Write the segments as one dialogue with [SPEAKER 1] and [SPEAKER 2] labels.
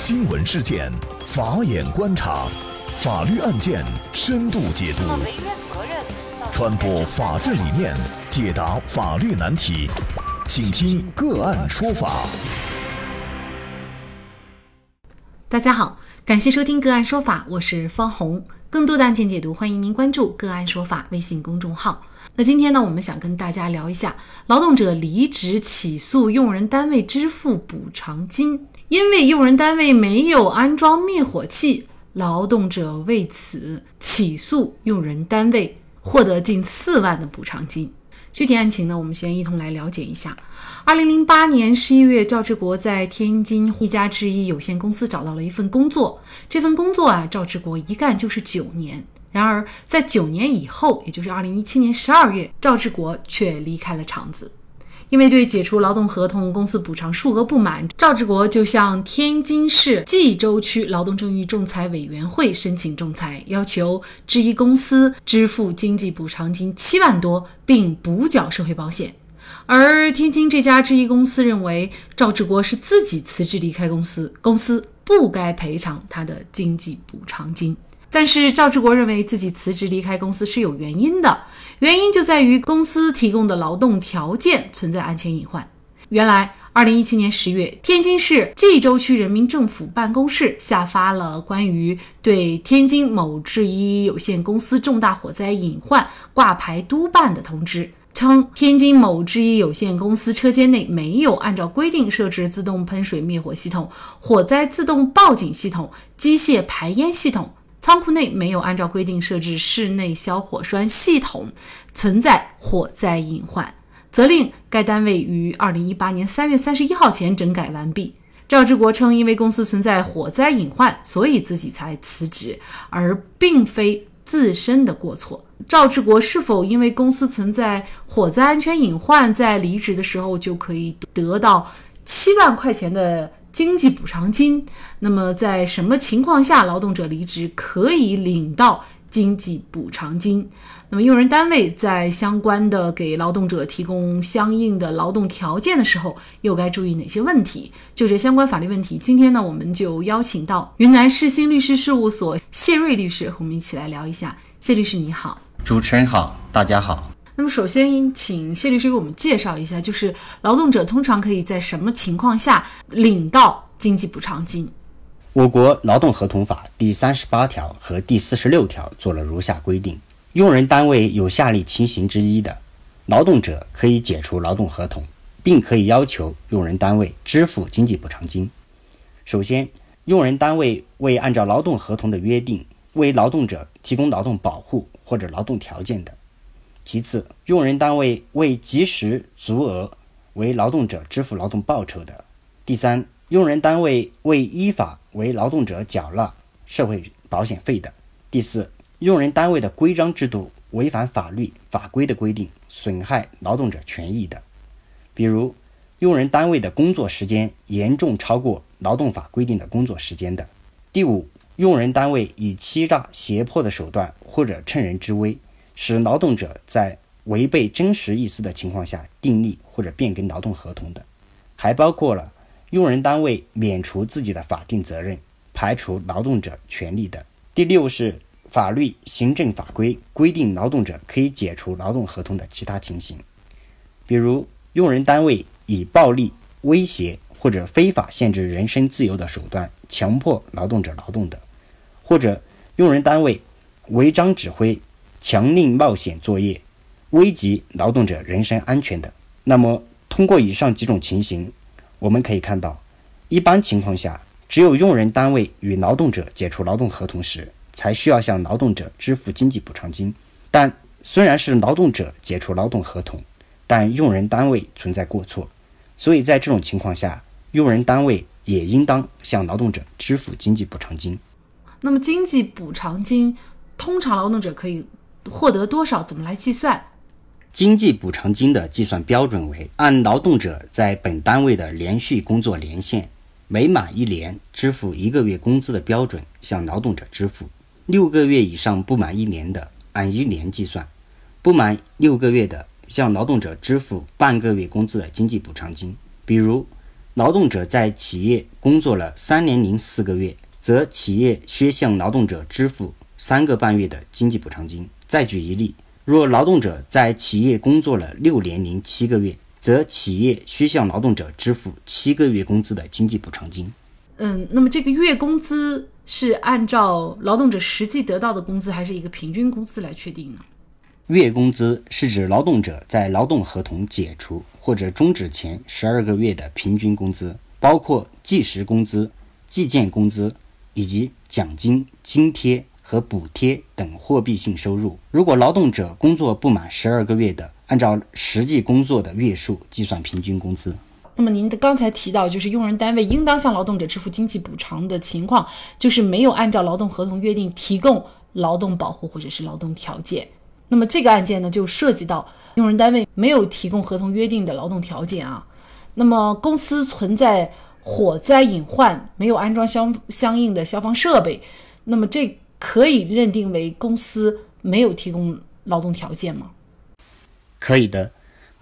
[SPEAKER 1] 新闻事件，法眼观察，法律案件深度解读，传播法治理念，解答法律难题，请听个案说法。
[SPEAKER 2] 大家好，感谢收听个案说法，我是方红。更多的案件解读，欢迎您关注个案说法微信公众号。那今天呢，我们想跟大家聊一下，劳动者离职起诉用人单位支付补偿金，因为用人单位没有安装灭火器，劳动者为此起诉用人单位，获得近四万的补偿金。具体案情呢，我们先一同来了解一下。二零零八年十一月，赵志国在天津一家制衣有限公司找到了一份工作。这份工作啊，赵志国一干就是九年。然而，在九年以后，也就是二零一七年十二月，赵志国却离开了厂子。因为对解除劳动合同、公司补偿数额不满，赵志国就向天津市蓟州区劳动争议仲裁委员会申请仲裁，要求制衣公司支付经济补偿金七万多，并补缴社会保险。而天津这家制衣公司认为，赵志国是自己辞职离开公司，公司不该赔偿他的经济补偿金。但是赵志国认为自己辞职离开公司是有原因的，原因就在于公司提供的劳动条件存在安全隐患。原来，二零一七年十月，天津市蓟州区人民政府办公室下发了关于对天津某制衣有限公司重大火灾隐患挂牌督办的通知，称天津某制衣有限公司车间内没有按照规定设置自动喷水灭火系统、火灾自动报警系统、机械排烟系统。仓库内没有按照规定设置室内消火栓系统，存在火灾隐患，责令该单位于二零一八年三月三十一号前整改完毕。赵志国称，因为公司存在火灾隐患，所以自己才辞职，而并非自身的过错。赵志国是否因为公司存在火灾安全隐患，在离职的时候就可以得到七万块钱的？经济补偿金，那么在什么情况下劳动者离职可以领到经济补偿金？那么用人单位在相关的给劳动者提供相应的劳动条件的时候，又该注意哪些问题？就这相关法律问题，今天呢，我们就邀请到云南世新律师事务所谢瑞律师和我们一起来聊一下。谢律师你好，
[SPEAKER 3] 主持人好，大家好。
[SPEAKER 2] 那么首先，请谢律师给我们介绍一下，就是劳动者通常可以在什么情况下领到经济补偿金？
[SPEAKER 3] 我国劳动合同法第三十八条和第四十六条做了如下规定：用人单位有下列情形之一的，劳动者可以解除劳动合同，并可以要求用人单位支付经济补偿金。首先，用人单位未按照劳动合同的约定为劳动者提供劳动保护或者劳动条件的。其次，用人单位未及时足额为劳动者支付劳动报酬的；第三，用人单位未依法为劳动者缴纳社会保险费的；第四，用人单位的规章制度违反法律法规的规定，损害劳动者权益的，比如用人单位的工作时间严重超过劳动法规定的工作时间的；第五，用人单位以欺诈、胁迫的手段或者趁人之危。使劳动者在违背真实意思的情况下订立或者变更劳动合同的，还包括了用人单位免除自己的法定责任、排除劳动者权利的。第六是法律、行政法规规定劳动者可以解除劳动合同的其他情形，比如用人单位以暴力、威胁或者非法限制人身自由的手段强迫劳动者劳动的，或者用人单位违章指挥。强令冒险作业，危及劳动者人身安全的。那么，通过以上几种情形，我们可以看到，一般情况下，只有用人单位与劳动者解除劳动合同时，才需要向劳动者支付经济补偿金。但虽然是劳动者解除劳动合同，但用人单位存在过错，所以在这种情况下，用人单位也应当向劳动者支付经济补偿金。
[SPEAKER 2] 那么，经济补偿金通常劳动者可以。获得多少？怎么来计算？
[SPEAKER 3] 经济补偿金的计算标准为按劳动者在本单位的连续工作年限，每满一年支付一个月工资的标准向劳动者支付；六个月以上不满一年的，按一年计算；不满六个月的，向劳动者支付半个月工资的经济补偿金。比如，劳动者在企业工作了三年零四个月，则企业需向劳动者支付三个半月的经济补偿金。再举一例，若劳动者在企业工作了六年零七个月，则企业需向劳动者支付七个月工资的经济补偿金。
[SPEAKER 2] 嗯，那么这个月工资是按照劳动者实际得到的工资，还是一个平均工资来确定呢？
[SPEAKER 3] 月工资是指劳动者在劳动合同解除或者终止前十二个月的平均工资，包括计时工资、计件工资以及奖金、津贴和补贴等货币性收入。如果劳动者工作不满十二个月的，按照实际工作的月数计算平均工资。
[SPEAKER 2] 那么您的刚才提到，就是用人单位应当向劳动者支付经济补偿的情况，就是没有按照劳动合同约定提供劳动保护或者是劳动条件。那么这个案件呢，就涉及到用人单位没有提供合同约定的劳动条件啊。那么公司存在火灾隐患，没有安装相相应的消防设备，那么这可以认定为公司没有提供劳动条件吗？
[SPEAKER 3] 可以的。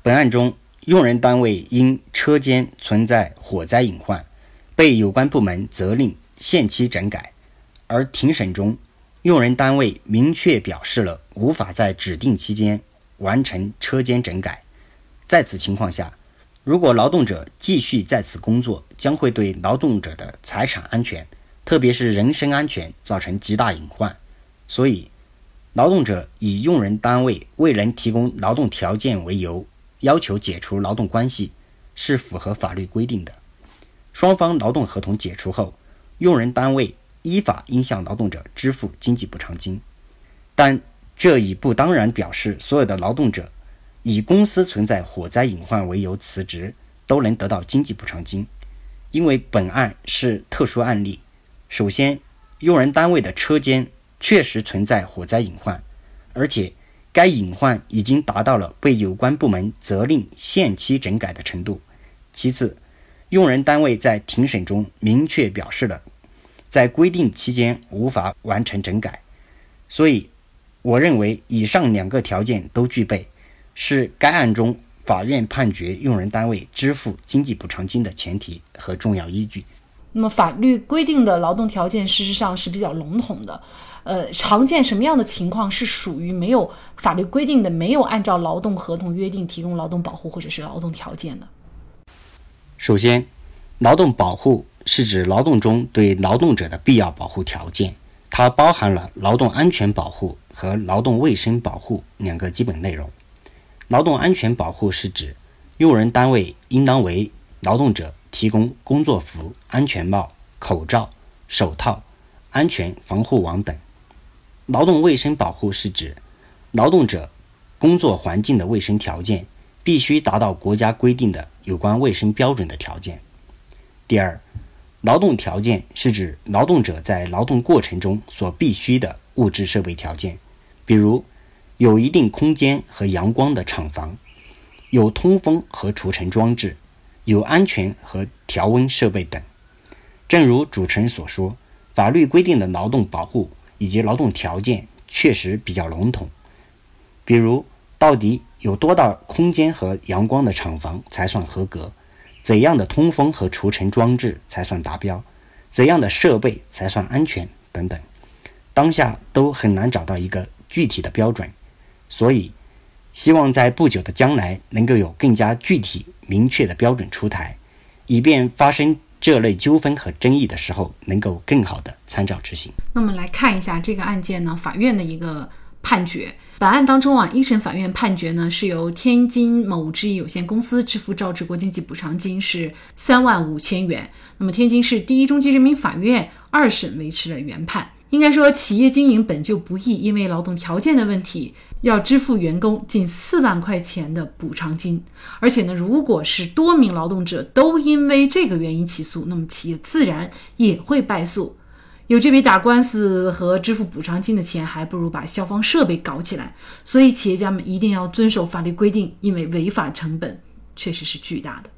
[SPEAKER 3] 本案中，用人单位因车间存在火灾隐患，被有关部门责令限期整改，而庭审中。用人单位明确表示了无法在指定期间完成车间整改，在此情况下，如果劳动者继续在此工作，将会对劳动者的财产安全，特别是人身安全造成极大隐患。所以，劳动者以用人单位未能提供劳动条件为由，要求解除劳动关系，是符合法律规定的。双方劳动合同解除后，用人单位。依法应向劳动者支付经济补偿金，但这已不当然表示所有的劳动者以公司存在火灾隐患为由辞职都能得到经济补偿金，因为本案是特殊案例。首先，用人单位的车间确实存在火灾隐患，而且该隐患已经达到了被有关部门责令限期整改的程度。其次，用人单位在庭审中明确表示了。在规定期间无法完成整改，所以我认为以上两个条件都具备，是该案中法院判决用人单位支付经济补偿金的前提和重要依据。
[SPEAKER 2] 那么法律规定的劳动条件事实上是比较笼统的，呃，常见什么样的情况是属于没有法律规定的，没有按照劳动合同约定提供劳动保护或者是劳动条件的？
[SPEAKER 3] 首先，劳动保护。是指劳动中对劳动者的必要保护条件，它包含了劳动安全保护和劳动卫生保护两个基本内容。劳动安全保护是指用人单位应当为劳动者提供工作服、安全帽、口罩、手套、安全防护网等。劳动卫生保护是指劳动者工作环境的卫生条件必须达到国家规定的有关卫生标准的条件。第二。劳动条件是指劳动者在劳动过程中所必需的物质设备条件，比如有一定空间和阳光的厂房，有通风和除尘装置，有安全和调温设备等。正如主持人所说，法律规定的劳动保护以及劳动条件确实比较笼统，比如到底有多大空间和阳光的厂房才算合格？怎样的通风和除尘装置才算达标？怎样的设备才算安全？等等，当下都很难找到一个具体的标准，所以希望在不久的将来能够有更加具体明确的标准出台，以便发生这类纠纷和争议的时候能够更好的参照执行。
[SPEAKER 2] 那么来看一下这个案件呢，法院的一个。判决本案当中啊，一审法院判决呢是由天津某制业有限公司支付赵志国经济补偿金是三万五千元。那么天津市第一中级人民法院二审维持了原判。应该说，企业经营本就不易，因为劳动条件的问题，要支付员工近四万块钱的补偿金。而且呢，如果是多名劳动者都因为这个原因起诉，那么企业自然也会败诉。有这笔打官司和支付补偿金的钱，还不如把消防设备搞起来。所以，企业家们一定要遵守法律规定，因为违法成本确实是巨大的。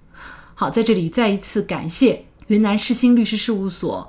[SPEAKER 2] 好，在这里再一次感谢云南世新律师事务所